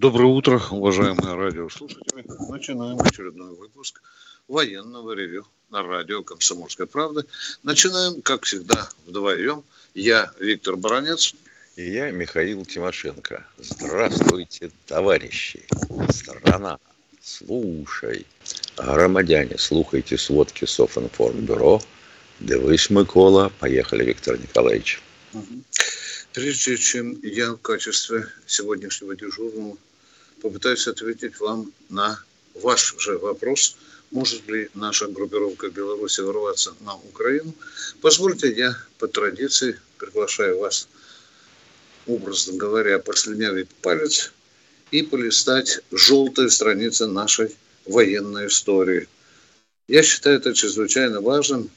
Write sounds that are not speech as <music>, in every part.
Доброе утро, уважаемые радиослушатели. Начинаем очередной выпуск военного ревю на радио «Комсомольская правда». Начинаем, как всегда, вдвоем. Я Виктор Баранец. И я Михаил Тимошенко. Здравствуйте, товарищи. Страна, слушай. Громадяне, слухайте сводки Софинформбюро. Дивись, Микола. Поехали, Виктор Николаевич. Прежде чем я в качестве сегодняшнего дежурного попытаюсь ответить вам на ваш же вопрос, может ли наша группировка Беларуси ворваться на Украину, позвольте я по традиции приглашаю вас, образно говоря, послюнявить палец и полистать желтые страницы нашей военной истории. Я считаю это чрезвычайно важным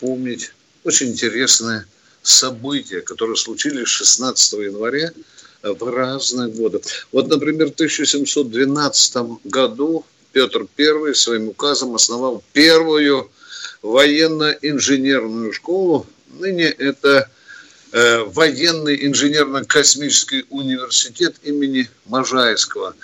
помнить очень интересное события, которые случились 16 января в разные годы. Вот, например, в 1712 году Петр I своим указом основал первую военно-инженерную школу. Ныне это э, военный инженерно-космический университет имени Можайского.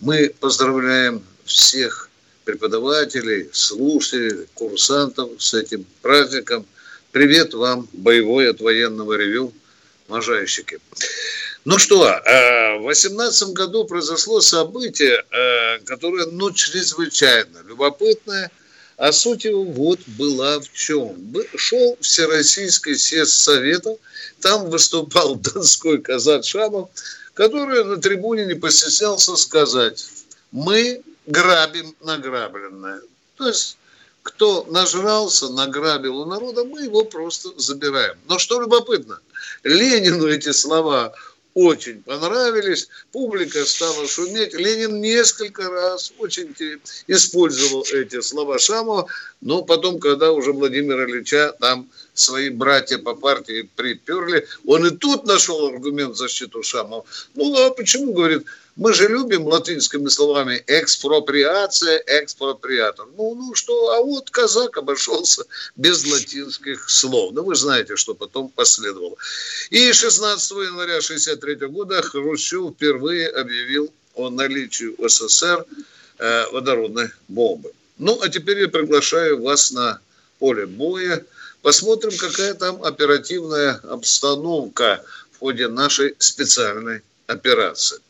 Мы поздравляем всех преподавателей, слушателей, курсантов с этим праздником. Привет вам, боевой от военного ревю, Можайщики. Ну что, э, в 2018 году произошло событие, э, которое, ну, чрезвычайно любопытное, а суть его вот была в чем. Шел Всероссийский съезд Советов, там выступал <laughs> донской казак Шамов, который на трибуне не постеснялся сказать, мы грабим награбленное. То есть, кто нажрался, награбил у народа, мы его просто забираем. Но что любопытно, Ленину эти слова очень понравились, публика стала шуметь. Ленин несколько раз очень использовал эти слова Шамова, но потом, когда уже Владимира Ильича там свои братья по партии приперли, он и тут нашел аргумент в защиту Шамова. Ну, а почему, говорит, мы же любим латинскими словами экспроприация, экспроприатор. Ну, ну что, а вот казак обошелся без латинских слов. Ну, вы знаете, что потом последовало. И 16 января 1963 года Хрущев впервые объявил о наличии у СССР э, водородной бомбы. Ну, а теперь я приглашаю вас на поле боя. Посмотрим, какая там оперативная обстановка в ходе нашей специальной операции.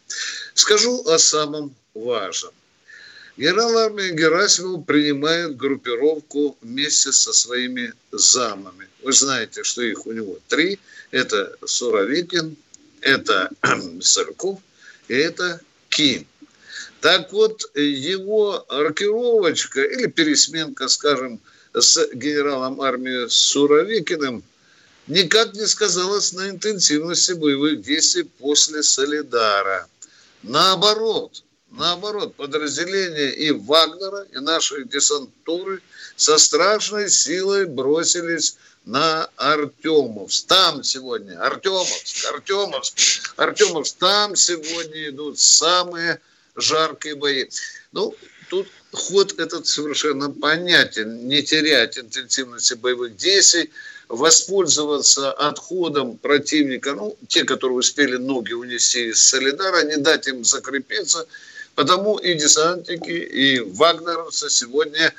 Скажу о самом важном. Генерал армии Герасимов принимает группировку вместе со своими замами. Вы знаете, что их у него три. Это Суровикин, это <clears throat> Сырков и это Ким. Так вот, его рокировочка или пересменка, скажем, с генералом армии Суровикиным никак не сказалась на интенсивности боевых действий после Солидара – Наоборот, наоборот, подразделения и Вагнера, и наши десантуры со страшной силой бросились на Артемовск. Там сегодня Артемовск, Артемовск, Артемовск. Там сегодня идут самые жаркие бои. Ну, тут ход этот совершенно понятен. Не терять интенсивности боевых действий – воспользоваться отходом противника, ну, те, которые успели ноги унести из Солидара, не дать им закрепиться, потому и десантники, и вагнеровцы сегодня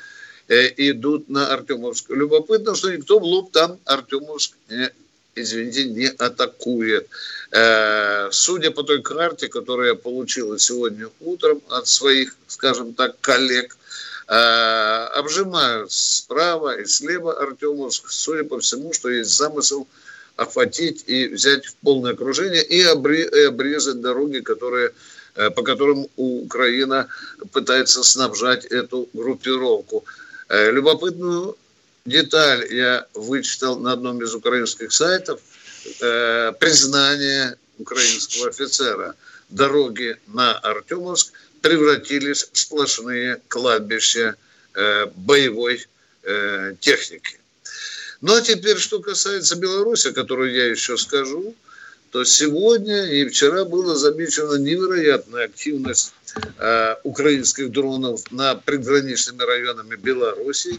э, идут на Артемовск. Любопытно, что никто в лоб там Артемовск не, извините, не атакует. Э, судя по той карте, которую я получил сегодня утром от своих, скажем так, коллег – Э, обжимают справа и слева Артемовск, судя по всему, что есть замысел охватить и взять в полное окружение и обрезать дороги, которые, э, по которым Украина пытается снабжать эту группировку. Э, любопытную деталь я вычитал на одном из украинских сайтов. Признание украинского офицера – дороги на Артемовск превратились в сплошные кладбища э, боевой э, техники. Ну а теперь, что касается Беларуси, которую я еще скажу, то сегодня и вчера была замечена невероятная активность э, украинских дронов на приграничными районами Беларуси.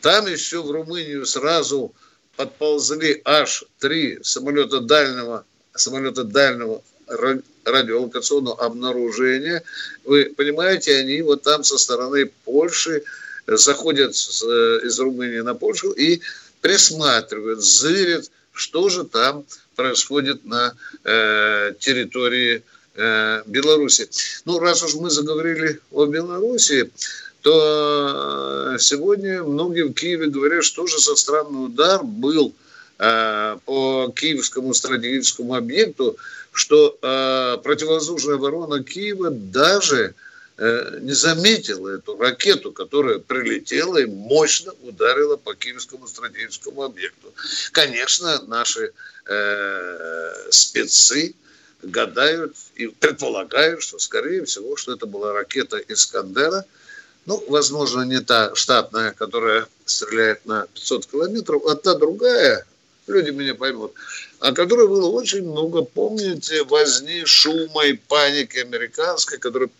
Там еще в Румынию сразу подползли аж три самолета дальнего, самолета дальнего радиолокационного обнаружения. Вы понимаете, они вот там со стороны Польши заходят э, из Румынии на Польшу и присматривают, зырят, что же там происходит на э, территории э, Беларуси. Ну, раз уж мы заговорили о Беларуси, то э, сегодня многие в Киеве говорят, что же за странный удар был э, по киевскому стратегическому объекту, что э, противовоздушная оборона Киева даже э, не заметила эту ракету, которая прилетела и мощно ударила по киевскому стратегическому объекту. Конечно, наши э, спецы гадают и предполагают, что, скорее всего, что это была ракета «Искандера», ну, возможно, не та штатная, которая стреляет на 500 километров, а та другая, люди меня поймут, о которой было очень много, помните, возни, шума и паники американской, которые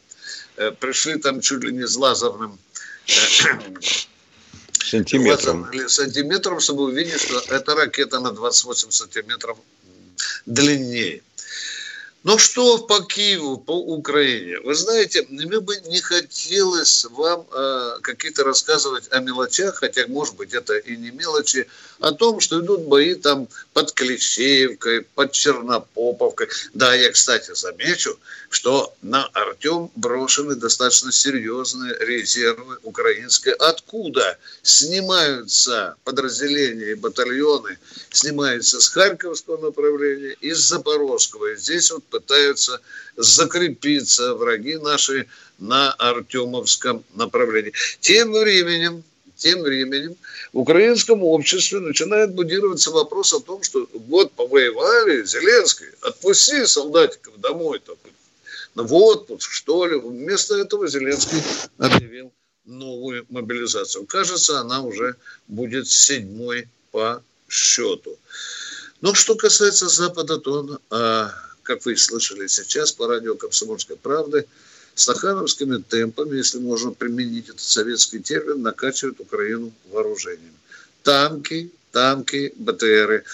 э, пришли там чуть ли не с лазерным э, <clears throat> сантиметром. сантиметром, чтобы увидеть, что эта ракета на 28 сантиметров длиннее. Ну что по Киеву, по Украине? Вы знаете, мне бы не хотелось вам э, какие-то рассказывать о мелочах, хотя, может быть, это и не мелочи, о том, что идут бои там под Клещеевкой, под Чернопоповкой. Да, я, кстати, замечу, что на Артем брошены достаточно серьезные резервы украинской. Откуда снимаются подразделения и батальоны, снимаются с Харьковского направления, из Запорожского. И здесь вот пытаются закрепиться враги наши на Артемовском направлении. Тем временем, тем временем в украинском обществе начинает будироваться вопрос о том, что год повоевали, Зеленский, отпусти солдатиков домой, там, в отпуск, что ли. Вместо этого Зеленский объявил новую мобилизацию. Кажется, она уже будет седьмой по счету. Но что касается Запада, то, а, как вы слышали сейчас по радио «Комсомольской правды», стахановскими темпами, если можно применить этот советский термин, накачивают Украину вооружением. Танки, танки, БТРы.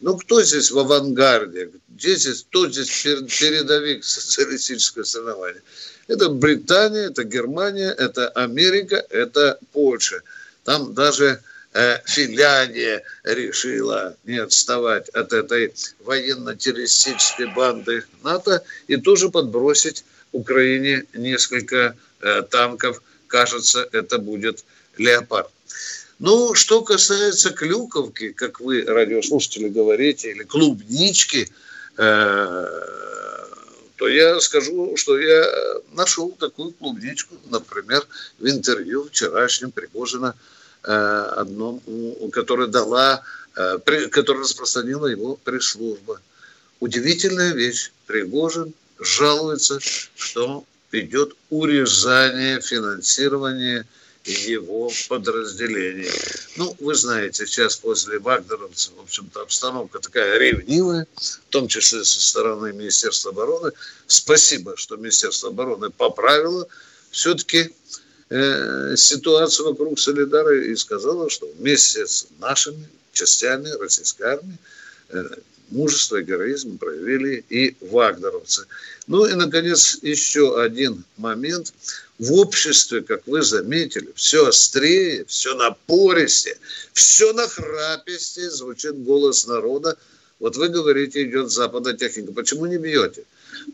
Ну, кто здесь в авангарде? Где здесь, кто здесь передовик социалистического соревнования? Это Британия, это Германия, это Америка, это Польша. Там даже э, Финляндия решила не отставать от этой военно-террористической банды НАТО и тоже подбросить Украине несколько э, танков. Кажется, это будет «Леопард». Ну, что касается клюковки, как вы, радиослушатели, говорите, или клубнички, э, то я скажу, что я нашел такую клубничку, например, в интервью вчерашнем Пригожина, э, одном, которое дала, э, которое распространила его пресс-служба. Удивительная вещь. Пригожин жалуется, что идет урезание финансирования его подразделений. Ну, вы знаете, сейчас после вагнеровцев, в общем-то, обстановка такая ревнивая, в том числе со стороны Министерства обороны. Спасибо, что Министерство обороны поправило все-таки э, ситуацию вокруг Солидара и сказала, что вместе с нашими частями российской армии э, мужество и героизм проявили и вагнеровцы. Ну и, наконец, еще один момент – в обществе, как вы заметили, все острее, все напористее, все нахрапистее звучит голос народа. Вот вы говорите, идет запада техника. Почему не бьете?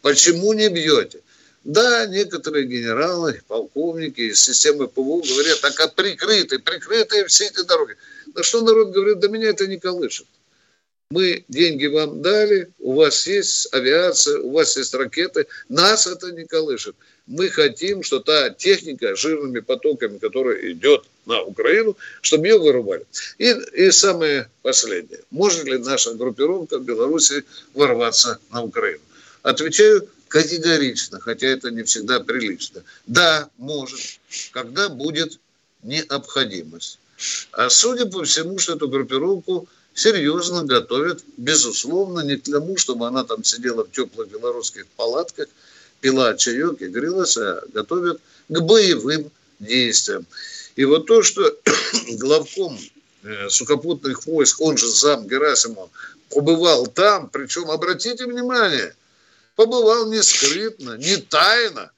Почему не бьете? Да, некоторые генералы, полковники из системы ПВУ говорят, так а прикрыты, прикрыты все эти дороги. На что народ говорит, да меня это не колышет. Мы деньги вам дали, у вас есть авиация, у вас есть ракеты, нас это не колышет мы хотим, что та техника жирными потоками, которая идет на Украину, чтобы ее вырубали. И, и самое последнее. Может ли наша группировка в Беларуси ворваться на Украину? Отвечаю категорично, хотя это не всегда прилично. Да, может, когда будет необходимость. А судя по всему, что эту группировку серьезно готовят, безусловно, не к тому, чтобы она там сидела в теплых белорусских палатках, пила чаек и грелась, а готовят к боевым действиям. И вот то, что <clears throat> главком э, сухопутных войск, он же зам Герасимов, побывал там, причем, обратите внимание, побывал не скрытно, не тайно.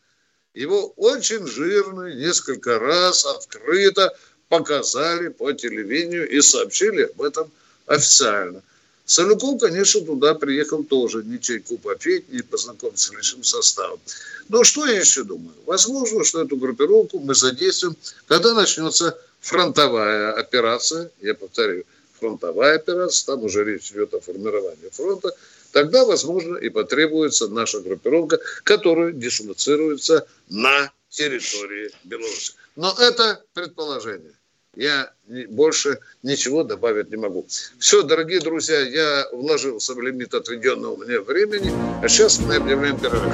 Его очень жирно, несколько раз открыто показали по телевидению и сообщили об этом официально. Солюков, конечно, туда приехал тоже не чайку попить, не познакомиться с личным составом. Но что я еще думаю? Возможно, что эту группировку мы задействуем, когда начнется фронтовая операция, я повторю, фронтовая операция, там уже речь идет о формировании фронта, тогда, возможно, и потребуется наша группировка, которая дислоцируется на территории Беларуси. Но это предположение. Я больше ничего добавить не могу. Все, дорогие друзья, я вложился в лимит отведенного мне времени, а сейчас мы объявляем перерыв.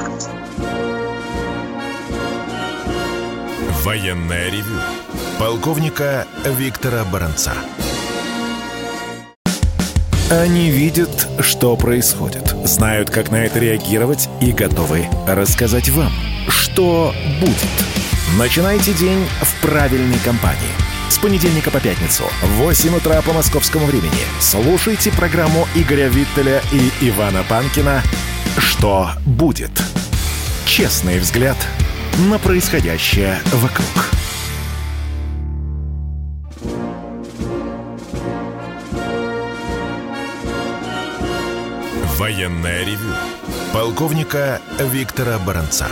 Военная ревю. Полковника Виктора Баранца. Они видят, что происходит, знают, как на это реагировать и готовы рассказать вам, что будет. Начинайте день в правильной компании – с понедельника по пятницу в 8 утра по московскому времени слушайте программу Игоря Виттеля и Ивана Панкина «Что будет?». Честный взгляд на происходящее вокруг. Военная ревю. Полковника Виктора Баранца.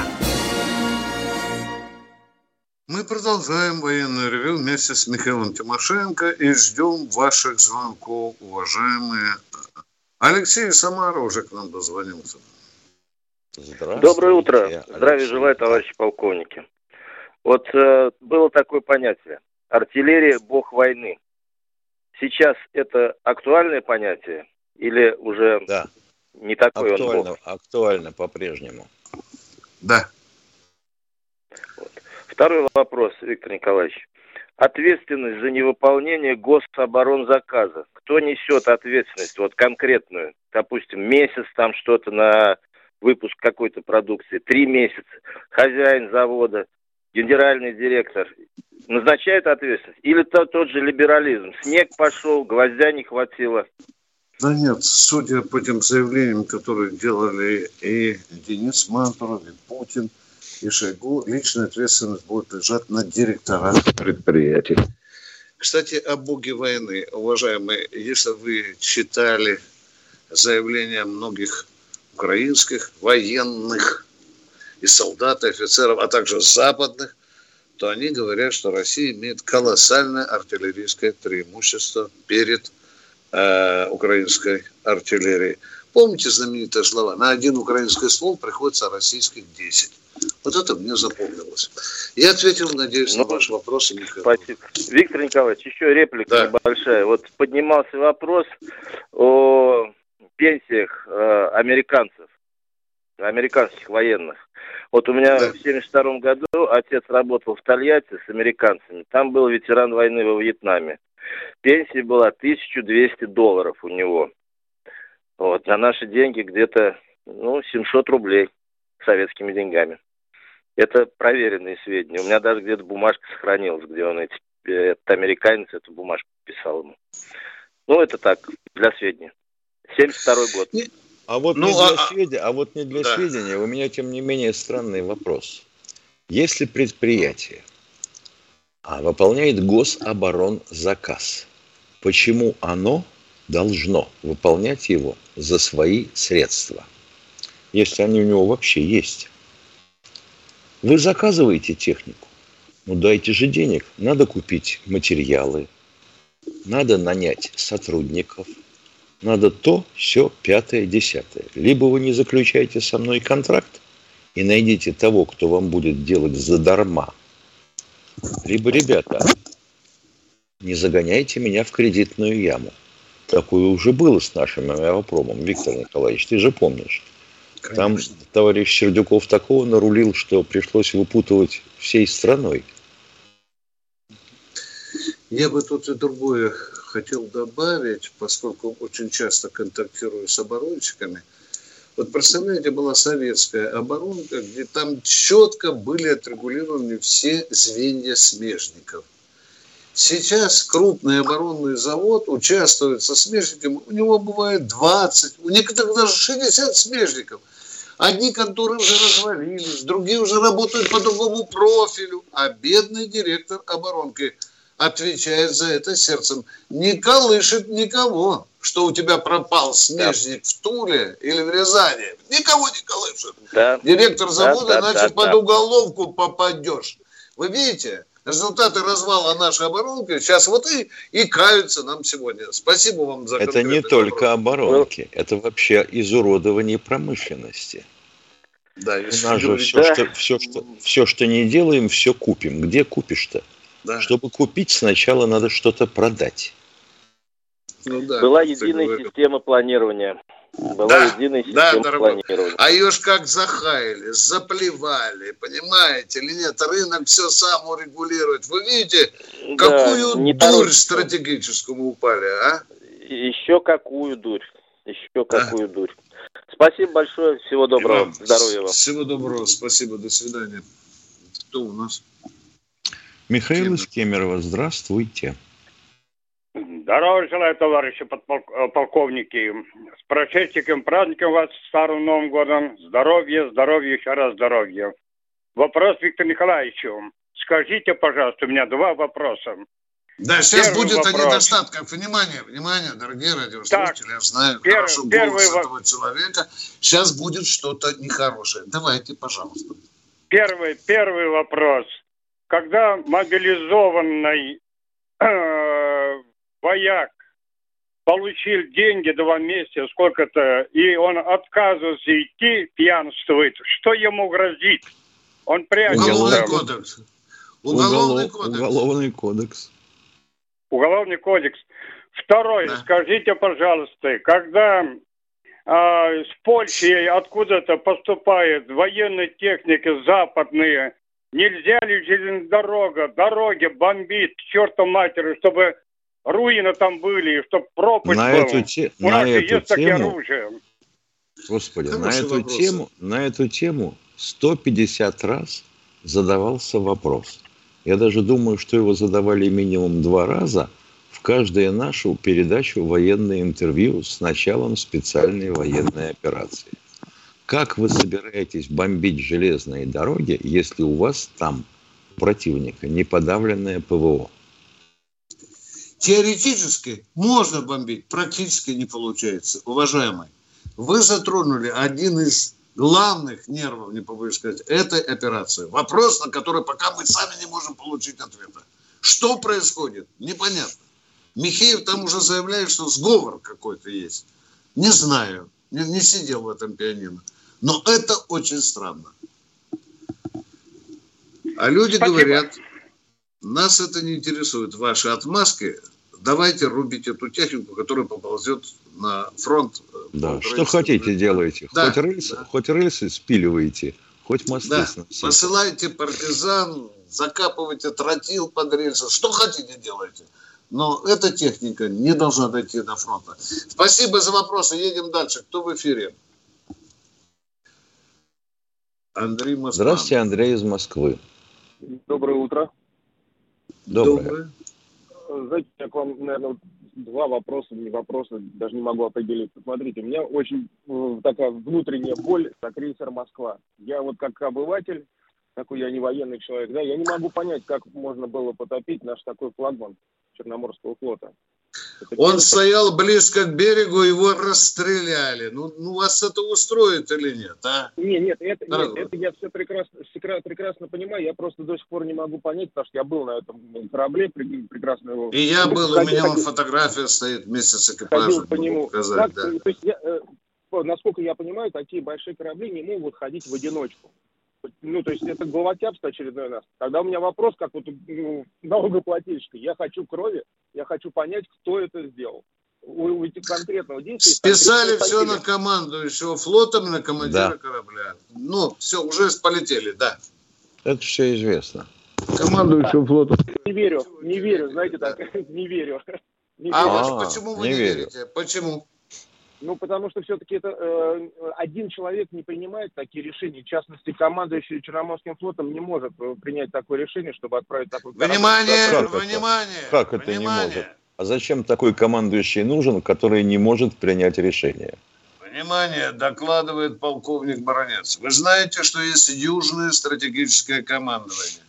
Мы продолжаем военную ревю вместе с Михаилом Тимошенко и ждем ваших звонков, уважаемые. Алексей Самара уже к нам дозвонился. Доброе утро. Алексей. Здравия желаю, товарищи полковники. Вот э, было такое понятие. Артиллерия – бог войны. Сейчас это актуальное понятие или уже да. не такое актуально, он бог? Актуально по-прежнему. Да. Второй вопрос, Виктор Николаевич. Ответственность за невыполнение гособоронзаказа. Кто несет ответственность, вот конкретную? Допустим, месяц там что-то на выпуск какой-то продукции, три месяца. Хозяин завода, генеральный директор назначает ответственность? Или то, тот же либерализм? Снег пошел, гвоздя не хватило. Да нет, судя по тем заявлениям, которые делали и Денис Мантуров, и Путин – и Шойгу личная ответственность будет лежать на директорах предприятий. Кстати, о боге войны, уважаемые, если вы читали заявления многих украинских военных и солдат, и офицеров, а также западных, то они говорят, что Россия имеет колоссальное артиллерийское преимущество перед э, украинской артиллерией. Помните знаменитые слова? На один украинский ствол приходится российских 10. Вот это мне запомнилось. Я ответил, надеюсь, ну, на ваши вопросы, Михаил. Спасибо. Виктор Николаевич, еще реплика да. небольшая. Вот поднимался вопрос о пенсиях э, американцев, американских военных. Вот у меня да. в 72 году отец работал в Тольятти с американцами. Там был ветеран войны во Вьетнаме. Пенсия была 1200 долларов у него. Вот, на наши деньги где-то, ну, 700 рублей советскими деньгами. Это проверенные сведения. У меня даже где-то бумажка сохранилась, где он эти, этот американец эту бумажку писал ему. Ну, это так, для сведения. 72 год. А вот, ну, не для а... а сведения, а вот не для да. сведения, у меня, тем не менее, странный вопрос. Если предприятие а, выполняет гособоронзаказ, почему оно должно выполнять его за свои средства, если они у него вообще есть? Вы заказываете технику, ну дайте же денег. Надо купить материалы, надо нанять сотрудников, надо то, все, пятое, десятое. Либо вы не заключаете со мной контракт и найдите того, кто вам будет делать задарма. Либо, ребята, не загоняйте меня в кредитную яму. Такое уже было с нашим авиапромом, Виктор Николаевич, ты же помнишь. Конечно. Там товарищ Сердюков такого нарулил, что пришлось выпутывать всей страной. Я бы тут и другое хотел добавить, поскольку очень часто контактирую с оборонщиками. Вот представляете, была советская оборонка, где там четко были отрегулированы все звенья смежников. Сейчас крупный оборонный завод участвует со смежником, у него бывает 20, у некоторых даже 60 смежников. Одни конторы уже развалились, другие уже работают по другому профилю, а бедный директор оборонки – отвечает за это сердцем. Не колышет никого, что у тебя пропал смежник да. в Туле или в Рязани. Никого не колышет. Да. Директор завода, да, да, иначе да, под да. уголовку попадешь. Вы видите, результаты развала нашей оборонки сейчас вот и, и каются нам сегодня. Спасибо вам за Это не только оборонки, это вообще изуродование промышленности. Да, У нас же все, да. что, все, что, все, что не делаем, все купим. Где купишь-то? Да. Чтобы купить, сначала надо что-то продать. Ну, да, Была единая система планирования. Была да, единая система да, дорогой. планирования. А ее ж как захаяли, заплевали, понимаете или нет? Рынок все сам урегулирует. Вы видите, да, какую дурь торопится. стратегическую упали, а? Еще какую дурь. Еще какую да. дурь. Спасибо большое. Всего доброго. Вам, Здоровья вам. Всего доброго. Спасибо. До свидания. Кто у нас? Михаил из Кемерово, здравствуйте. Здорово желаю, товарищи э, полковники. С прошедшим праздником вас, Старым Новым годом. Здоровья, здоровья, еще раз здоровья. Вопрос Виктору Николаевичу. Скажите, пожалуйста, у меня два вопроса. Да, сейчас первый будет вопрос. о недостатках. Внимание, внимание, дорогие радиослушатели, так, я знаю первый, хорошо первый голос во... этого человека. Сейчас будет что-то нехорошее. Давайте, пожалуйста. Первый, первый вопрос когда мобилизованный <clears throat> э, вояк получил деньги два месяца, сколько-то, и он отказывается идти, пьянствует, что ему грозит? Он прячется. Уголовный кодекс. Уголовный кодекс. Уголовный кодекс. Уголовный кодекс. Второй, да. скажите, пожалуйста, когда э, с Польши откуда-то поступает военная техника западные Нельзя ли железная дорога, дороги бомбить к черту матери, чтобы руины там были, чтобы пропасть на была. Эту те... У на нас эту есть тему... такие оружия. Господи, на эту, тему, на эту тему 150 раз задавался вопрос. Я даже думаю, что его задавали минимум два раза в каждую нашу передачу военное интервью с началом специальной военной операции. Как вы собираетесь бомбить железные дороги, если у вас там противника не подавленное ПВО? Теоретически можно бомбить, практически не получается. Уважаемый, вы затронули один из главных нервов, не побоюсь сказать, этой операции. Вопрос, на который пока мы сами не можем получить ответа. Что происходит? Непонятно. Михеев там уже заявляет, что сговор какой-то есть. Не знаю. Не, не сидел в этом пианино. Но это очень странно. А люди Спасибо. говорят, нас это не интересует, ваши отмазки, давайте рубить эту технику, которая поползет на фронт. Э, да, что хотите делайте. Да, хоть, рельсы, да. хоть рельсы спиливаете, хоть мосты да. сносите. Посылайте партизан, закапывайте тротил под рельсы, что хотите делайте. Но эта техника не должна дойти до фронта. Спасибо за вопросы. Едем дальше. Кто в эфире? Андрей Москва. Здравствуйте, Андрей из Москвы. Доброе утро. Доброе. Знаете, я к вам, наверное, два вопроса, не вопроса, даже не могу определиться. Смотрите, у меня очень э, такая внутренняя боль за крейсер «Москва». Я вот как обыватель, такой я не военный человек, да, я не могу понять, как можно было потопить наш такой флагман Черноморского флота. Он стоял близко к берегу, его расстреляли. Ну, ну вас это устроит или нет, а? Нет, нет, это, нет, это я все прекрасно, прекрасно понимаю. Я просто до сих пор не могу понять, потому что я был на этом корабле, прекрасно его... И я был, у меня так, фотография стоит вместе с экипажем. По нему. Показать, как, да. То есть я, э, насколько я понимаю, такие большие корабли не могут ходить в одиночку. Ну, то есть это головотяпство очередной нас. Тогда у меня вопрос, как вот ну, налогоплательщика. Я хочу крови, я хочу понять, кто это сделал. у, у этих конкретного действия... Списали все на командующего флотом и на командира да. корабля. Ну, все, уже полетели, да. Это все известно. Командующего флота. Не верю, не верю, знаете так, <laughs> не верю. Не а верю. Почему вы не, не верите? Почему? Ну, потому что все-таки это э, один человек не принимает такие решения. В частности, командующий Черноморским флотом не может э, принять такое решение, чтобы отправить такой корабль. Внимание, как внимание! Это? Как это внимание. не может? А зачем такой командующий нужен, который не может принять решение? Внимание, докладывает полковник Баранец. Вы знаете, что есть южное стратегическое командование.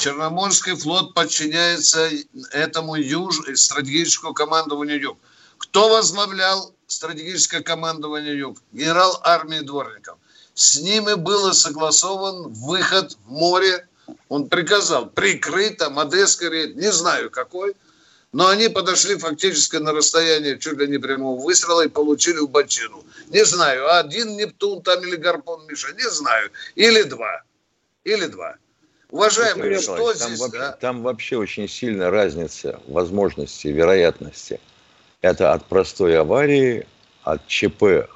Черноморский флот подчиняется этому юж... стратегическому командованию юг. Кто возглавлял стратегическое командование Юг, генерал армии Дворников. С ними был согласован выход в море. Он приказал прикрыть там Одесский рейд, не знаю какой, но они подошли фактически на расстояние чуть ли не прямого выстрела и получили в бочину. Не знаю, один Нептун там или Гарпон Миша, не знаю. Или два. Или два. Уважаемые, что там здесь? Вообще, да? Там вообще очень сильная разница возможности, вероятности это от простой аварии, от ЧП э,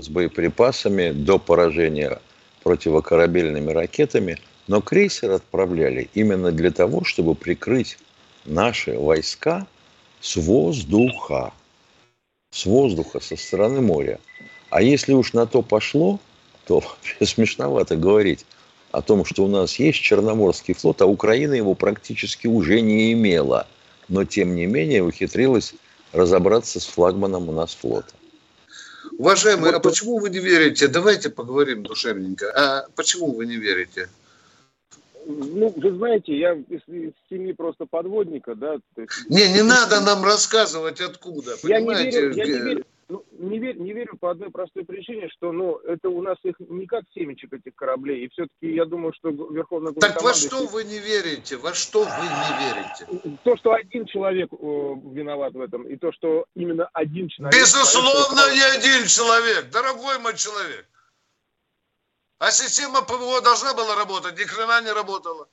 с боеприпасами до поражения противокорабельными ракетами. Но крейсер отправляли именно для того, чтобы прикрыть наши войска с воздуха. С воздуха, со стороны моря. А если уж на то пошло, то <laughs> смешновато говорить о том, что у нас есть Черноморский флот, а Украина его практически уже не имела. Но, тем не менее, ухитрилась разобраться с флагманом у нас флота. Уважаемые, вот, а почему вы не верите? Давайте поговорим душевненько. А почему вы не верите? Ну, вы знаете, я из, из семьи просто подводника, да. есть... Не, не <laughs> надо нам рассказывать откуда, понимаете? Я не верю, я не верю, ну, не, верю, не верю по одной простой причине, что ну, это у нас их не как семечек этих кораблей. И все-таки я думаю, что Верховный Так во что вы не верите? Во что вы не верите? То, что один человек э, виноват в этом, и то, что именно один человек... Безусловно, не один человек, дорогой мой человек. А система ПВО должна была работать, ни хрена не работала.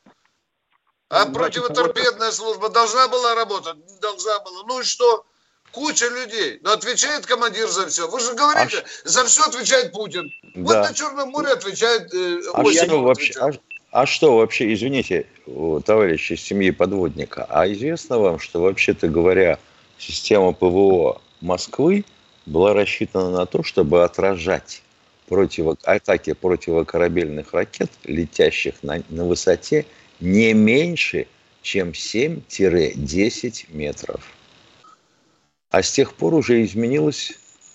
А противоторпедная служба должна была работать? Должна была. Ну и что? Куча людей. Но отвечает командир за все. Вы же говорите, а за все отвечает Путин. Да. Вот на Черном море отвечает э, а что вообще? А, а что вообще, извините, товарищи из семьи подводника, а известно вам, что вообще-то говоря, система ПВО Москвы была рассчитана на то, чтобы отражать противо, атаки противокорабельных ракет, летящих на, на высоте не меньше, чем 7-10 метров. А с тех пор уже изменилось,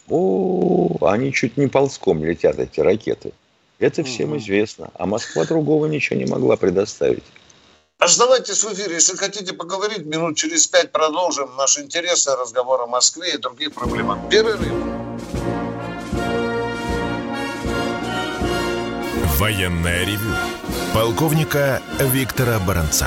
о, они чуть не ползком летят, эти ракеты. Это всем известно. А Москва другого ничего не могла предоставить. Оставайтесь в эфире. Если хотите поговорить, минут через пять продолжим наш интересный разговор о Москве и других проблемах. Перерыв. Военная ревю. Полковника Виктора Баранца.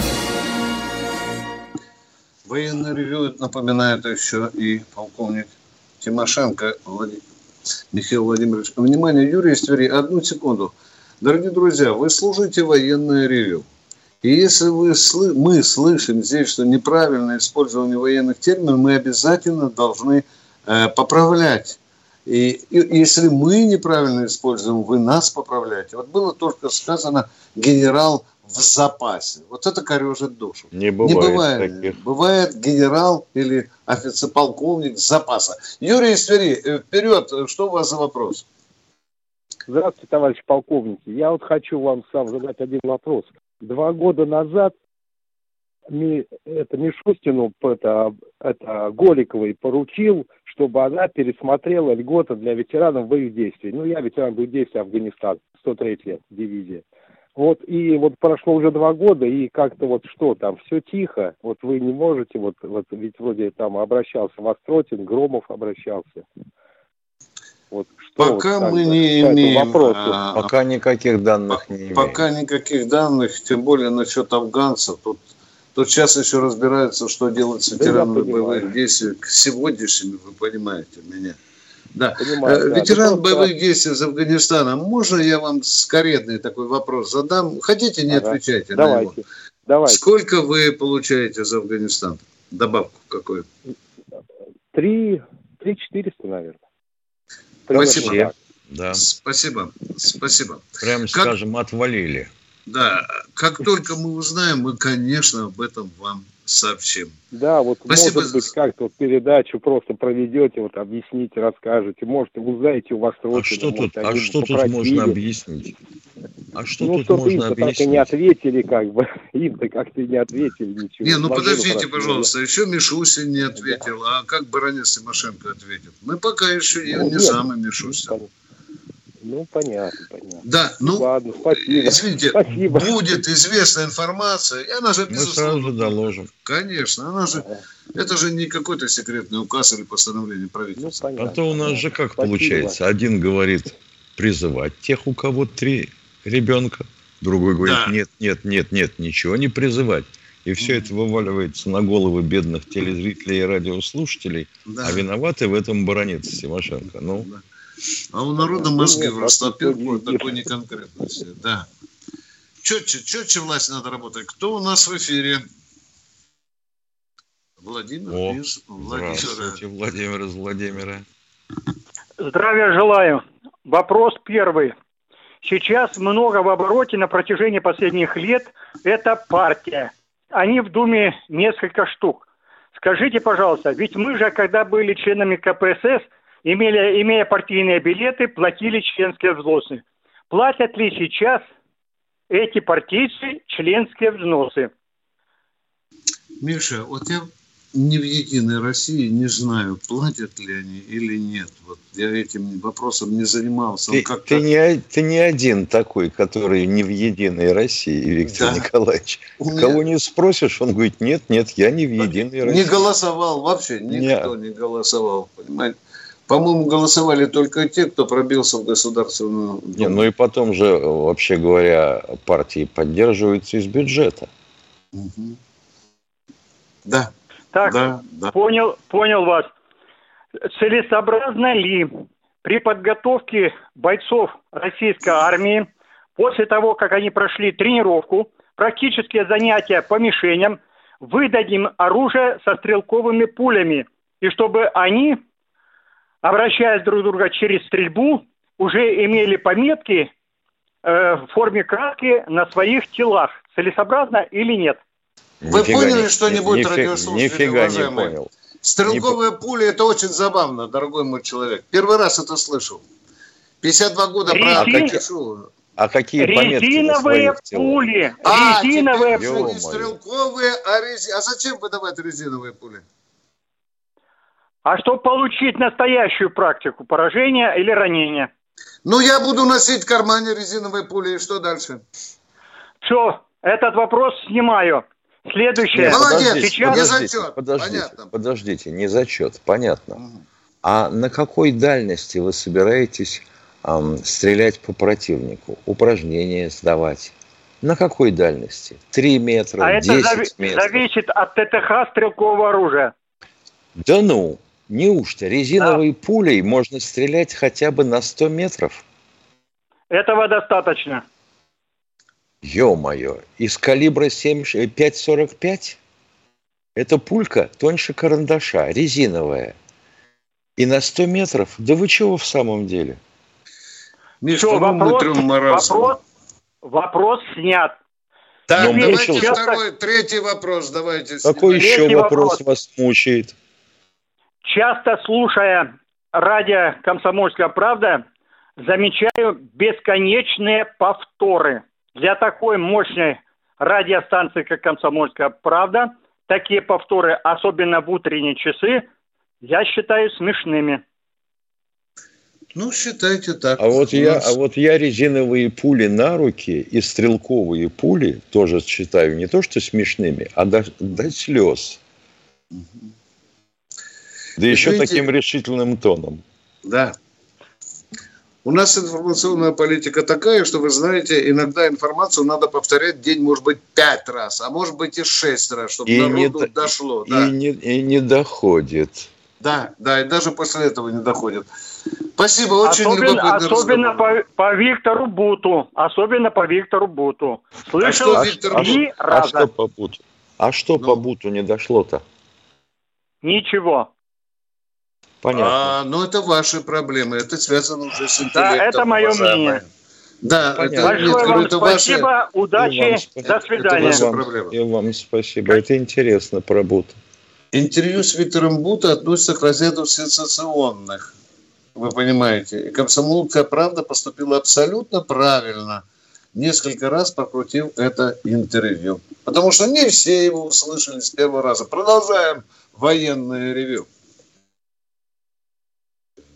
Военный ревю напоминает еще и полковник Тимошенко Владимир, Михаил Владимирович. Внимание, Юрий из Твери, одну секунду. Дорогие друзья, вы слушаете военное ревю. И если вы, мы слышим здесь, что неправильное использование военных терминов, мы обязательно должны э, поправлять. И, и если мы неправильно используем, вы нас поправляете. Вот было только сказано генерал в запасе. Вот это корежит душу. Не бывает. Не бывает. Таких. Бывает генерал или офицер-полковник запаса. Юрий из э, вперед, что у вас за вопрос? Здравствуйте, товарищ полковник. Я вот хочу вам сам задать один вопрос. Два года назад ми, это Мишустину, это, это Голиковой поручил, чтобы она пересмотрела льготы для ветеранов боевых действий. Ну, я ветеран боевых действий Афганистан, 103 лет, дивизия. Вот и вот прошло уже два года, и как-то вот что там, все тихо. Вот вы не можете, вот, вот ведь вроде там обращался Востротин, Громов обращался. Вот что пока вот, мы не имеем, вопросу? А, пока никаких данных по, не имеем. Пока никаких данных, тем более насчет афганцев. Тут, тут сейчас еще разбираются, что делать с ветеранами да, боевых действий к сегодняшнему, вы понимаете меня. Да. Понимаю, да. Ветеран да, боевых действий из Афганистана. Можно я вам скоредный такой вопрос задам? Хотите, не ага. отвечайте давайте, на него. Давайте. Сколько вы получаете за Афганистан? Добавку какую? Три, три четыреста, наверное. Спасибо. Да. Спасибо. Спасибо. Прямо как... скажем, отвалили. Да, как только мы узнаем, мы, конечно, об этом вам сообщим. Да, вот Спасибо. может быть как-то вот передачу просто проведете, вот объясните, расскажете, может узнаете у вас А что тут, а что тут можно объяснить? А что ну, тут можно объяснить? так и не ответили, как бы. <laughs> Им-то как-то не ответили ничего. Не, ну подождите, пожалуйста, еще Мишусин не ответил, а как Баранец Тимошенко ответит? Мы пока еще ну, не нет. самый Мишусин. Ну, понятно, понятно. Да, ну, Ладно, спасибо. извините, спасибо. будет известная информация, и она же, безусловно... Мы сразу доложим. Конечно, она же, это же не какой-то секретный указ или постановление правительства. Ну, понятно, а то у нас же как спасибо. получается, один говорит призывать тех, у кого три ребенка, другой говорит, да. нет, нет, нет, нет, ничего не призывать. И все это вываливается на головы бедных телезрителей и радиослушателей, да. а виноваты в этом баронец Тимошенко. Ну, да. А у народа мозги в растопил такой неконкретности. Да. Четче, четче власть надо работать. Кто у нас в эфире? Владимир О, из Владимира. Здравствуйте, Владимир из Владимира. Здравия желаю. Вопрос первый. Сейчас много в обороте на протяжении последних лет – это партия. Они в Думе несколько штук. Скажите, пожалуйста, ведь мы же, когда были членами КПСС – имели, имея партийные билеты, платили членские взносы. Платят ли сейчас эти партийцы членские взносы? Миша, вот я не в Единой России не знаю, платят ли они или нет. Вот я этим вопросом не занимался. Ты, ты, не, ты не один такой, который не в Единой России, Виктор да. Николаевич. У Кого не спросишь, он говорит, нет, нет, я не в Единой России. Не голосовал вообще, никто не, не голосовал, понимаете. По-моему, голосовали только те, кто пробился в Государственную Думу. Не, ну и потом же, вообще говоря, партии поддерживаются из бюджета. Угу. Да. Так, да, да. Понял, понял вас. Целесообразно ли при подготовке бойцов российской армии после того, как они прошли тренировку, практические занятия по мишеням, выдать им оружие со стрелковыми пулями, и чтобы они обращаясь друг друга через стрельбу, уже имели пометки э, в форме краски на своих телах. Целесообразно или нет? Вы нифига поняли что-нибудь, радиослушатели, нифига не понял. Стрелковые не... пули – это очень забавно, дорогой мой человек. Первый раз это слышал. 52 года Резин... про. А какие резиновые пули. А, резиновые пули. Не стрелковые, а резиновые. А зачем выдавать резиновые пули? А чтобы получить настоящую практику поражения или ранения? Ну, я буду носить в кармане резиновые пули, и что дальше? Все, этот вопрос снимаю. Следующее. Нет, Молодец, подождите, Сейчас... не зачет. Подождите, понятно. подождите, не зачет, понятно. Угу. А на какой дальности вы собираетесь эм, стрелять по противнику? Упражнения сдавать? На какой дальности? Три метра, а 10 это метров? зависит от ТТХ стрелкового оружия. Да ну, Неужто резиновой да. пулей можно стрелять хотя бы на 100 метров? Этого достаточно. Ё-моё, из калибра 5,45? Это пулька тоньше карандаша, резиновая. И на 100 метров? Да вы чего в самом деле? Миша, вопрос, вопрос, вопрос снят. Так, ну, давайте второй, третий вопрос, давайте. Какой еще вопрос, вопрос вас мучает? Часто слушая радио «Комсомольская правда», замечаю бесконечные повторы. Для такой мощной радиостанции, как «Комсомольская правда», такие повторы, особенно в утренние часы, я считаю смешными. Ну, считайте так. А вот, я, а вот я резиновые пули на руки и стрелковые пули тоже считаю не то что смешными, а до, до слез. Угу. Да еще Видите, таким решительным тоном. Да. У нас информационная политика такая, что вы знаете, иногда информацию надо повторять день, может быть, пять раз, а может быть и шесть раз, чтобы и народу не, дошло. И, да. не, и не доходит. Да, да, и даже после этого не доходит. Спасибо, очень особенно, Особенно по, по Виктору Буту. Особенно по Виктору Буту. Слышал а что, Виктор, три а, раза. А что по Буту? А что ну, по Буту не дошло-то? Ничего. Понятно. А, ну, это ваши проблемы. Это связано уже с интеллектом. Да, это мое мнение. Да, это, Большое нет, вам это спасибо, ваши... удачи, до свидания. Это вам, и вам спасибо. Это интересно про Бута. Интервью с Виктором Бута относится к разряду сенсационных вы понимаете. И комсомолская правда поступила абсолютно правильно, несколько раз прокрутив это интервью. Потому что не все его услышали с первого раза. Продолжаем военное ревю.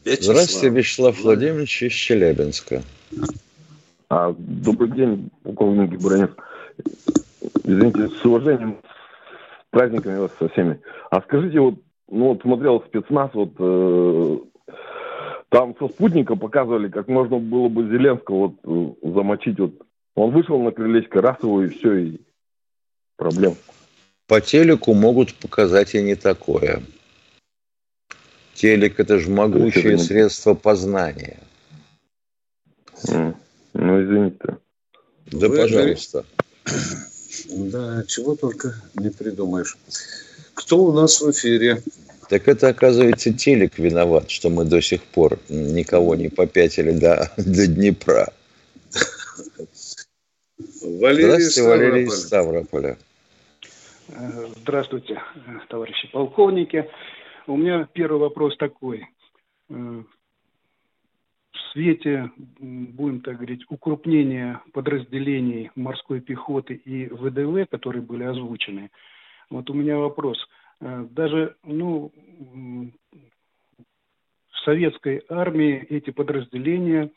Вячеслав. Здравствуйте, Вячеслав Владимирович из Челябинска. А, добрый день, полковник Гибранец. Извините, с уважением, с праздниками вас со всеми. А скажите, вот, ну вот смотрел спецназ, вот э, там со спутника показывали, как можно было бы Зеленского вот э, замочить. Вот. Он вышел на крылечко, раз его и все, и проблем. По телеку могут показать и не такое. Телек – это же могучее это средство познания. Ну, извините. Да, Вы, пожалуйста. Да, чего только не придумаешь. Кто у нас в эфире? Так это, оказывается, телек виноват, что мы до сих пор никого не попятили до, до Днепра. Валерий Здравствуйте, Валерий из Ставрополя. Здравствуйте, товарищи полковники. У меня первый вопрос такой. В свете, будем так говорить, укрупнения подразделений морской пехоты и ВДВ, которые были озвучены, вот у меня вопрос – Э, даже ну, в советской армии эти подразделения э,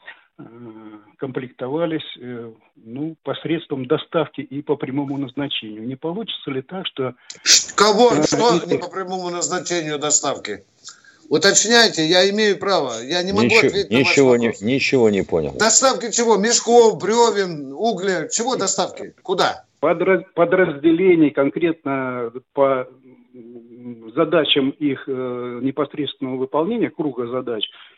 комплектовались э, ну, посредством доставки и по прямому назначению. Не получится ли так, что... Кого? Что это... не по прямому назначению доставки? Уточняйте, я имею право. Я не могу ничего, ответить ничего на ваш не, Ничего не понял. Доставки чего? Мешков, бревен, угля. Чего доставки? Куда? Подраз, подразделений конкретно по задачам их э, непосредственного выполнения, круга задач, э,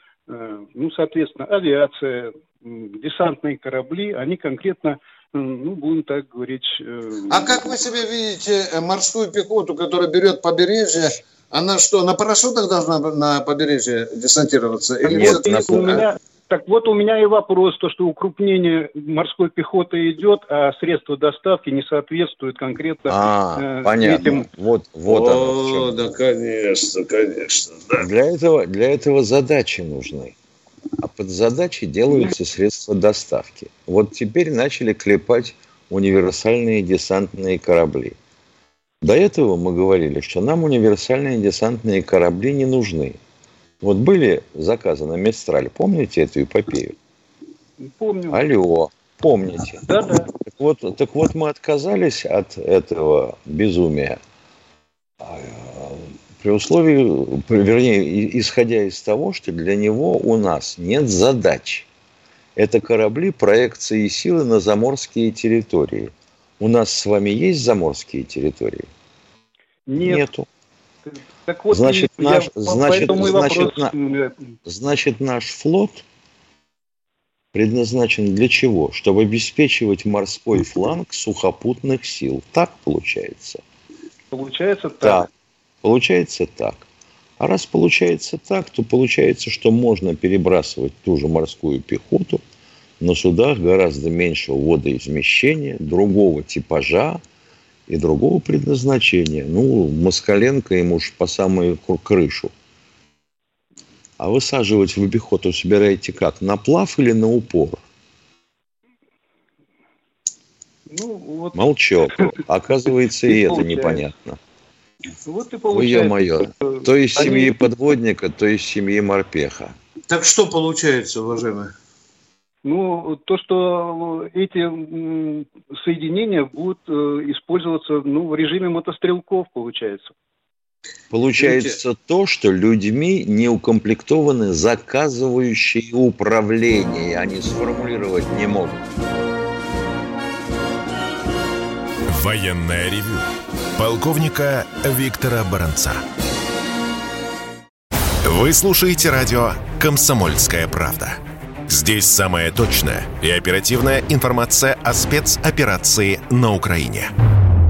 ну, соответственно, авиация, десантные корабли, они конкретно, ну, будем так говорить... Э, а как вы себе видите морскую пехоту, которая берет побережье, она что, на парашютах должна на побережье десантироваться? Или Нет, на... у меня, так вот у меня и вопрос, то, что укрупнение морской пехоты идет, а средства доставки не соответствуют конкретно а, э, понятно. этим. Вот, вот О, оно. да, конечно, конечно. Да. Для, этого, для этого задачи нужны. А под задачи делаются средства доставки. Вот теперь начали клепать универсальные десантные корабли. До этого мы говорили, что нам универсальные десантные корабли не нужны. Вот были заказы на Мистраль, помните эту эпопею? Помню. Алло, помните? Да, да. Так вот, так вот мы отказались от этого безумия при условии, вернее, исходя из того, что для него у нас нет задач. Это корабли проекции силы на заморские территории. У нас с вами есть заморские территории? Нет. Нету. Так вот, значит, наш, я, значит, значит, на, значит, наш флот предназначен для чего? Чтобы обеспечивать морской фланг сухопутных сил. Так получается? Получается так. так. Получается так. А раз получается так, то получается, что можно перебрасывать ту же морскую пехоту на судах гораздо меньшего водоизмещения, другого типажа, и другого предназначения. Ну, Москаленко ему уж по самую крышу. А высаживать в обиход собираете как? На плав или на упор? Ну, вот... Молчок. <laughs> Оказывается, и это непонятно. Вот и получается. Мое. То из семьи подводника, то из семьи морпеха. Так что получается, уважаемые? Ну, то, что эти соединения будут э, использоваться ну, в режиме мотострелков, получается. Получается Видите? то, что людьми не укомплектованы заказывающие управления, они сформулировать не могут. Военная ревю. Полковника Виктора Баранца. Вы слушаете радио «Комсомольская правда». Здесь самая точная и оперативная информация о спецоперации на Украине.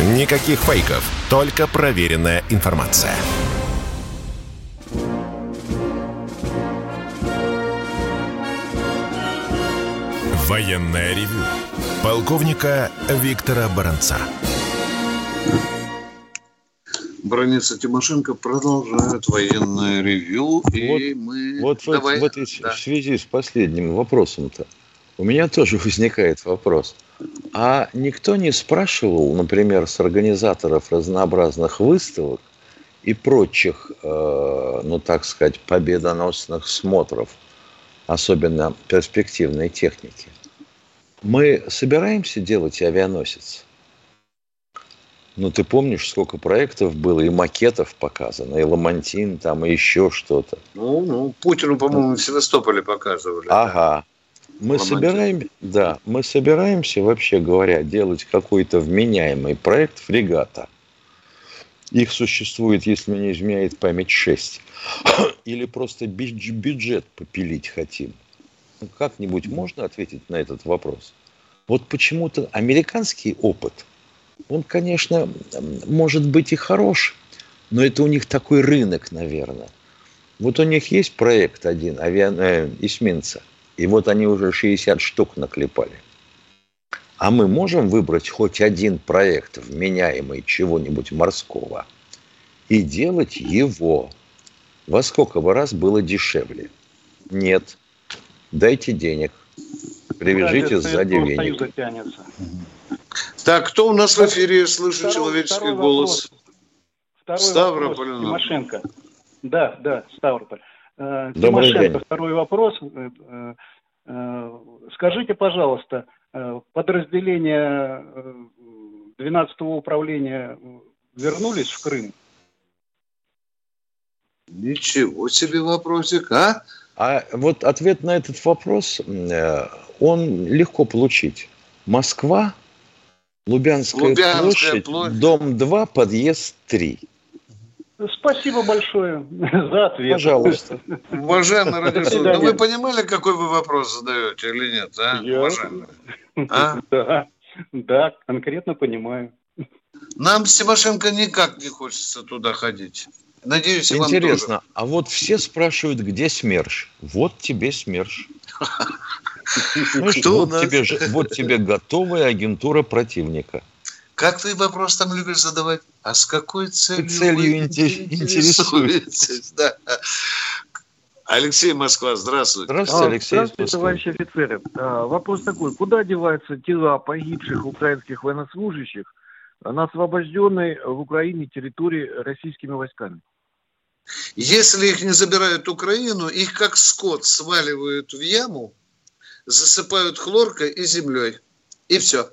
Никаких фейков, только проверенная информация. Военная ревю. Полковника Виктора Баранца. Броница Тимошенко продолжает военное ревю. И вот, мы... Вот Давай. в, этой да. связи с последним вопросом-то у меня тоже возникает вопрос. А никто не спрашивал, например, с организаторов разнообразных выставок и прочих, э, ну так сказать, победоносных смотров, особенно перспективной техники. Мы собираемся делать авианосец? Ну, ты помнишь, сколько проектов было, и макетов показано, и Ламантин, там, и еще что-то. Ну, ну, Путину, по-моему, в Севастополе показывали. Ага. Мы собираем, да, мы собираемся, вообще говоря, делать какой-то вменяемый проект фрегата. Их существует, если мне не изменяет память, 6. <coughs> Или просто бюджет попилить хотим. Ну, как-нибудь можно ответить на этот вопрос? Вот почему-то американский опыт, он, конечно, может быть и хорош, но это у них такой рынок, наверное. Вот у них есть проект один, авиа... э, эсминца – и вот они уже 60 штук наклепали. А мы можем выбрать хоть один проект, вменяемый чего-нибудь морского, и делать его. Во сколько бы раз было дешевле? Нет. Дайте денег. Привяжите да, сзади веник. Так, кто у нас в эфире? Слышу второй, человеческий второй голос. Второй Ставрополь. Вопрос. Тимошенко. Да, да, Ставрополь. Э, Тимошенко, второй вопрос. Э, э, скажите, пожалуйста, подразделения 12-го управления вернулись в Крым? Ничего себе вопросик, а? А вот ответ на этот вопрос, он легко получить. Москва, Лубянская, Лубянская площадь, площадь, дом 2, подъезд 3. Спасибо большое <laughs> за ответ. Пожалуйста. Уважаемый радиослушатель, ну вы понимали, какой вы вопрос задаете или нет, а? Я... Уважаемый. <laughs> А? Да, да, конкретно понимаю. Нам с Тимошенко никак не хочется туда ходить. Надеюсь, и Интересно, тоже. а вот все спрашивают, где СМЕРШ? Вот тебе СМЕРШ. <laughs> Ну, что вот тебе готовая агентура противника. Как ты вопрос там любишь задавать? А с какой целью, целью <laughs> интересуетесь? Да. Алексей Москва, здравствуйте. Здравствуйте, Алексей. Здравствуйте, товарищи офицеры. А, вопрос такой. Куда деваются тела погибших украинских военнослужащих на освобожденной в Украине территории российскими войсками? Если их не забирают Украину, их как скот сваливают в яму, засыпают хлоркой и землей. И все.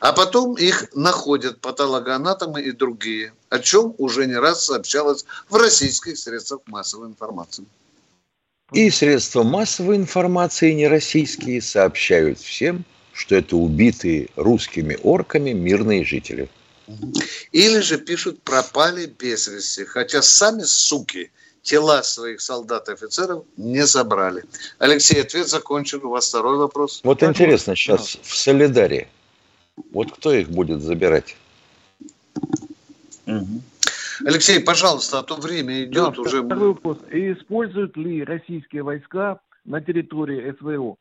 А потом их находят патологоанатомы и другие, о чем уже не раз сообщалось в российских средствах массовой информации. И средства массовой информации нероссийские сообщают всем, что это убитые русскими орками мирные жители. Или же пишут пропали без вести, хотя сами суки тела своих солдат и офицеров не забрали. Алексей, ответ закончен. У вас второй вопрос. Вот интересно, сейчас в Солидаре вот кто их будет забирать? Угу. Алексей, пожалуйста, а то время идет да, уже. Второй вопрос. Используют ли российские войска на территории СВО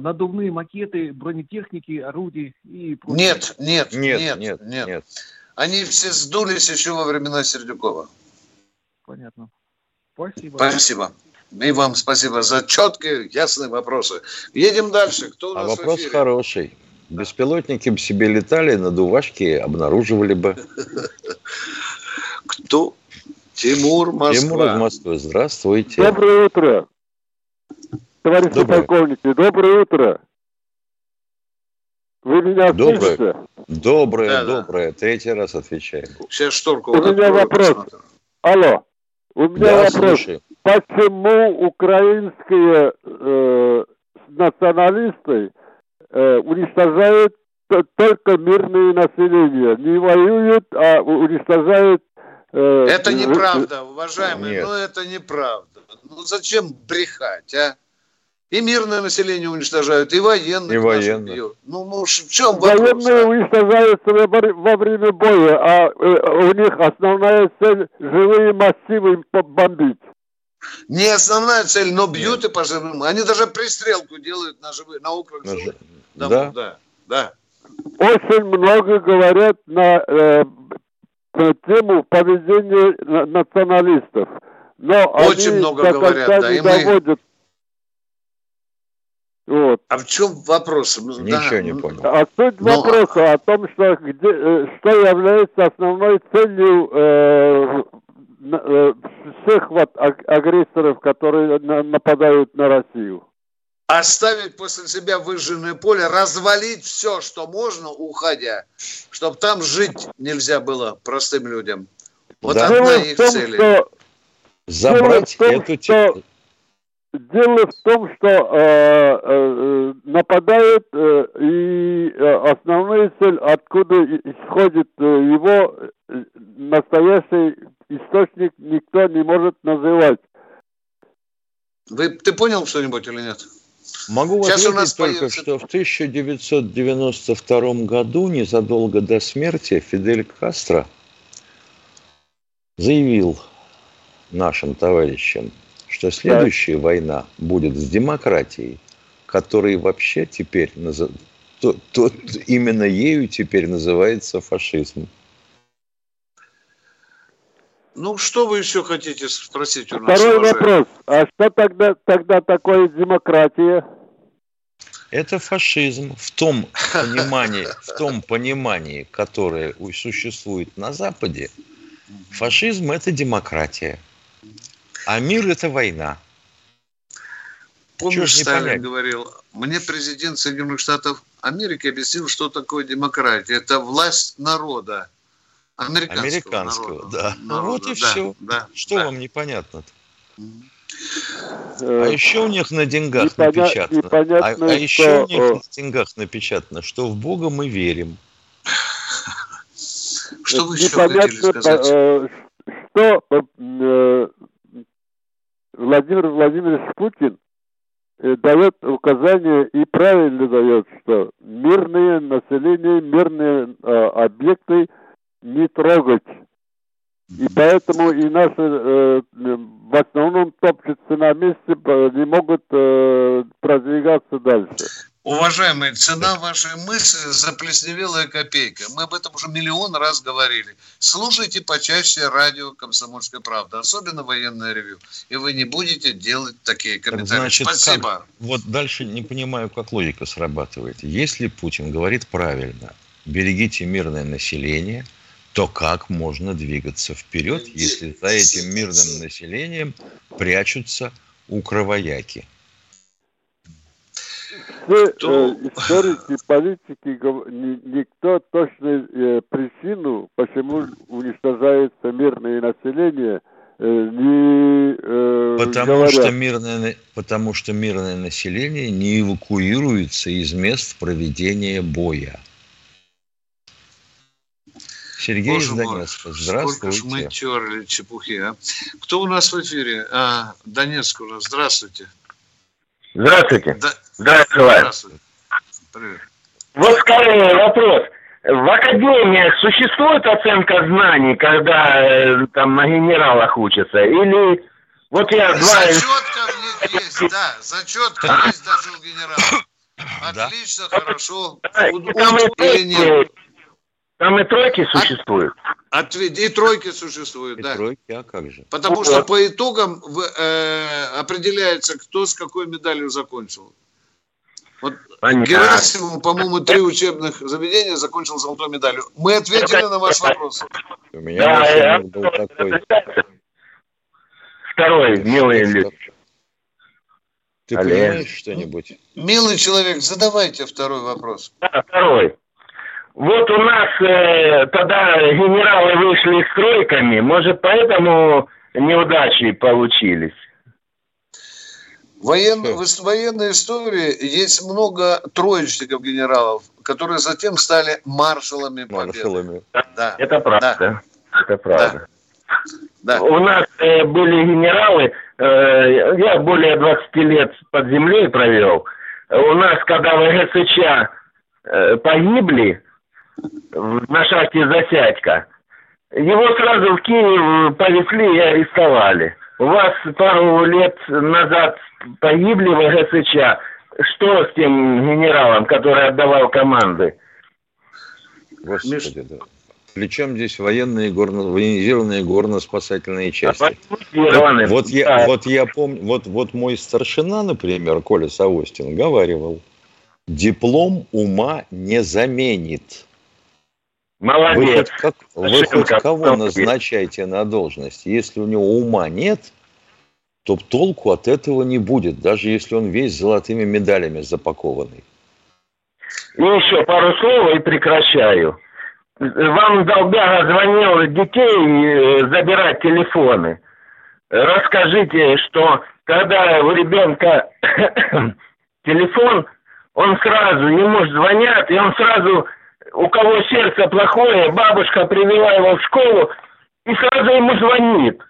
надувные макеты бронетехники, орудий и прочее? Нет, нет, нет, нет, нет, нет. нет. Они все сдулись еще во времена Сердюкова. Понятно. Спасибо. Спасибо. И вам спасибо за четкие, ясные вопросы. Едем дальше. Кто у а нас а вопрос хороший. Беспилотники бы себе летали, надувашки обнаруживали бы. Кто? Тимур Москва. Тимур из Москвы. Здравствуйте. Доброе утро. Товарищи доброе. полковники, доброе утро. Вы меня доброе. слышите? Доброе, да, доброе. Да. Третий раз отвечаем. Сейчас шторку. У меня вопрос. Алло. У меня да, вопрос. Слушай. Почему украинские э, националисты э, уничтожают только мирное население? Не воюют, а уничтожают... Э, это неправда, уважаемые. Нет. Ну, это неправда. Ну, зачем брехать, а? И мирное население уничтожают, и военных. И военных. Бьют. Ну, ну, в чем вопрос? Военные а? уничтожаются во время боя, а э, у них основная цель живые массивы бомбить. Не основная цель, но бьют Нет. и по живым. Они даже пристрелку делают на живые, на округ живых. Да? да, да. Очень много говорят на э, тему поведения националистов. Но Очень они много говорят, да, и доводят вот. А в чем вопрос? Ничего да. не понял. А суть Но... вопроса о том, что, где, э, что является основной целью э, э, всех вот агрессоров, которые нападают на Россию. Оставить после себя выжженное поле, развалить все, что можно, уходя, чтобы там жить нельзя было простым людям. Вот да. одна их цель. Забрать эту что Дело в том, что э, э, нападают, э, и э, основная цель, откуда исходит э, его э, настоящий источник, никто не может называть. Вы, ты понял что-нибудь или нет? Могу Сейчас ответить у нас только, появится... что в 1992 году, незадолго до смерти, Фидель Кастро заявил нашим товарищам, что следующая да. война будет с демократией, которая вообще теперь, то, то, именно ею теперь называется фашизм. Ну, что вы еще хотите спросить у нас? Второй вопрос. А что тогда, тогда такое демократия? Это фашизм в том понимании, в том понимании, которое существует на Западе. Фашизм – это демократия. А мир – это война. Помнишь, Сталин говорил, мне президент Соединенных Штатов Америки объяснил, что такое демократия. Это власть народа. Американского, Американского народа. да. Народа, ну вот и да, все. Да, что да. вам непонятно-то? А еще у них на деньгах Непоня... напечатано. А, а еще у них на деньгах напечатано, что в Бога мы верим. Что вы еще хотели сказать? Э, что э, Владимир Владимирович Путин э, дает указание и правильно дает, что мирные население, мирные э, объекты не трогать. И поэтому и наши э, в основном топчутся на месте, не могут э, продвигаться дальше. Уважаемые, цена вашей мысли заплесневелая копейка. Мы об этом уже миллион раз говорили. Слушайте почаще радио «Комсомольская правда», особенно военное ревю. И вы не будете делать такие комментарии. Значит, Спасибо. Как, вот дальше не понимаю, как логика срабатывает. Если Путин говорит правильно, берегите мирное население, то как можно двигаться вперед, если за этим мирным населением прячутся укровояки? все э, историки, политики, никто точно э, причину, почему уничтожается мирное население, э, не э, потому говорят. что мирное потому что мирное население не эвакуируется из мест проведения боя. Сергей Боже из Донецка. Мой, Здравствуйте. Сколько ж мы терли чепухи, а? Кто у нас в эфире? А, Донецк у нас. Здравствуйте. Здравствуйте. Да. Здравствуйте. Здравствуйте. Привет. Вот скорее вопрос. В академиях существует оценка знаний, когда э, там на генералах учатся? Или вот я два... Зачетка в них есть, да. Зачетка есть даже у генералов. Отлично, да. хорошо. Удовлетворение. Там и тройки существуют. Ответ, и тройки существуют, и да. тройки, а как же? Потому ну, что по итогам э, определяется, кто с какой медалью закончил. Вот Герасимов, по-моему, три учебных заведения закончил золотой медалью. Мы ответили на ваш вопрос. У меня да, был такой. Второй, милый Ильич. Ты Олег. понимаешь что-нибудь? Милый человек, задавайте второй вопрос. Да, второй. Вот у нас э, тогда генералы вышли с тройками, может, поэтому неудачи получились. Воен... В военной истории есть много троечников генералов, которые затем стали маршалами Маршалами. Да. Это правда. Да. Это правда. Да. Да. У нас э, были генералы, э, я более 20 лет под землей провел. У нас, когда в ГСЧ э, погибли, на шахте Засядька. Его сразу в Киев повезли и арестовали. У вас пару лет назад погибли в ГСЧ. Что с тем генералом, который отдавал команды? Господи, да. Причем здесь военные горно, военизированные горно-спасательные части. Вот, вот, я, вот я помню, вот, вот мой старшина, например, Коля Савостин, говаривал, диплом ума не заменит. Молодец. Вы хоть, как, вы хоть кого назначаете на должность, если у него ума нет, то толку от этого не будет, даже если он весь золотыми медалями запакованный. И еще пару слов и прекращаю. Вам долбяга звонил детей э, забирать телефоны. Расскажите, что когда у ребенка <coughs> телефон, он сразу, ему звонят, и он сразу у кого сердце плохое, бабушка привела его в школу и сразу ему звонит.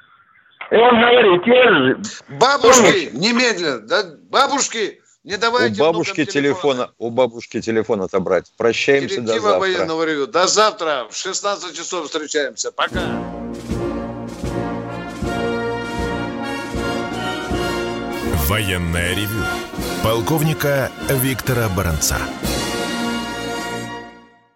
И он говорит, я. Бабушки, помнишь? немедленно, да, бабушки, не давайте у бабушки телефона, у бабушки телефон отобрать. Прощаемся Директива до завтра. военного ревю. До завтра в 16 часов встречаемся. Пока. Военная ревю. Полковника Виктора Баранца.